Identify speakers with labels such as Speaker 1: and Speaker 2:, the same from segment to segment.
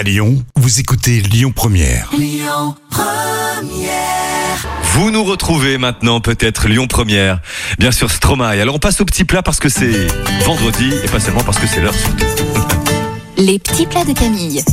Speaker 1: À Lyon, vous écoutez Lyon Première.
Speaker 2: Vous nous retrouvez maintenant peut-être Lyon Première, bien sûr Stromae. Alors on passe au petit plat parce que c'est vendredi et pas seulement parce que c'est l'heure surtout.
Speaker 3: Les petits plats de Camille.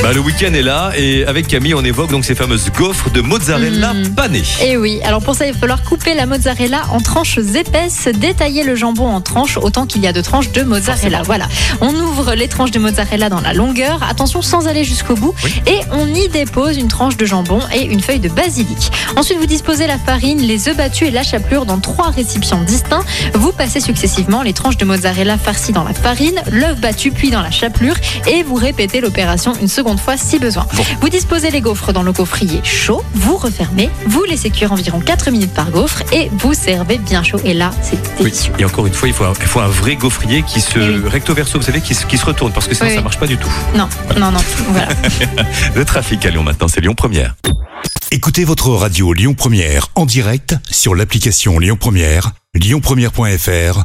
Speaker 2: Bah, le week-end est là et avec Camille on évoque donc ces fameuses gaufres de mozzarella
Speaker 3: Mm.
Speaker 2: panées.
Speaker 4: Et oui, alors pour ça, il va falloir couper la mozzarella en tranches épaisses, détailler le jambon en tranches autant qu'il y a de tranches de mozzarella. Voilà. On ouvre les tranches de mozzarella dans la longueur, attention sans aller jusqu'au bout, et on y dépose une tranche de jambon et une feuille de basilic. Ensuite, vous disposez la farine, les œufs battus et la chapelure dans trois récipients distincts. Vous passez successivement les tranches de mozzarella farcies dans la farine, l'œuf battu puis dans la chapelure, et vous répétez l'opération une seconde fois si besoin. Vous disposez les gaufres dans le gaufrier chaud, vous refermez, vous laissez cuire environ 4 minutes par gaufre et vous servez bien chaud. Et là, c'est
Speaker 2: Oui.
Speaker 4: délicieux.
Speaker 2: Et encore une fois, il faut un, il faut un vrai gaufrier qui se
Speaker 4: Eh oui.
Speaker 2: recto verso, vous savez, qui, se- qui se retourne parce que sinon
Speaker 4: Oui,
Speaker 2: ça
Speaker 4: oui.
Speaker 2: marche pas du tout.
Speaker 4: Non, non, non. Voilà.
Speaker 2: Le trafic à Lyon maintenant, c'est Lyon Première.
Speaker 1: Écoutez votre radio Lyon Première en direct sur l'application Lyon Première, lyonpremière.fr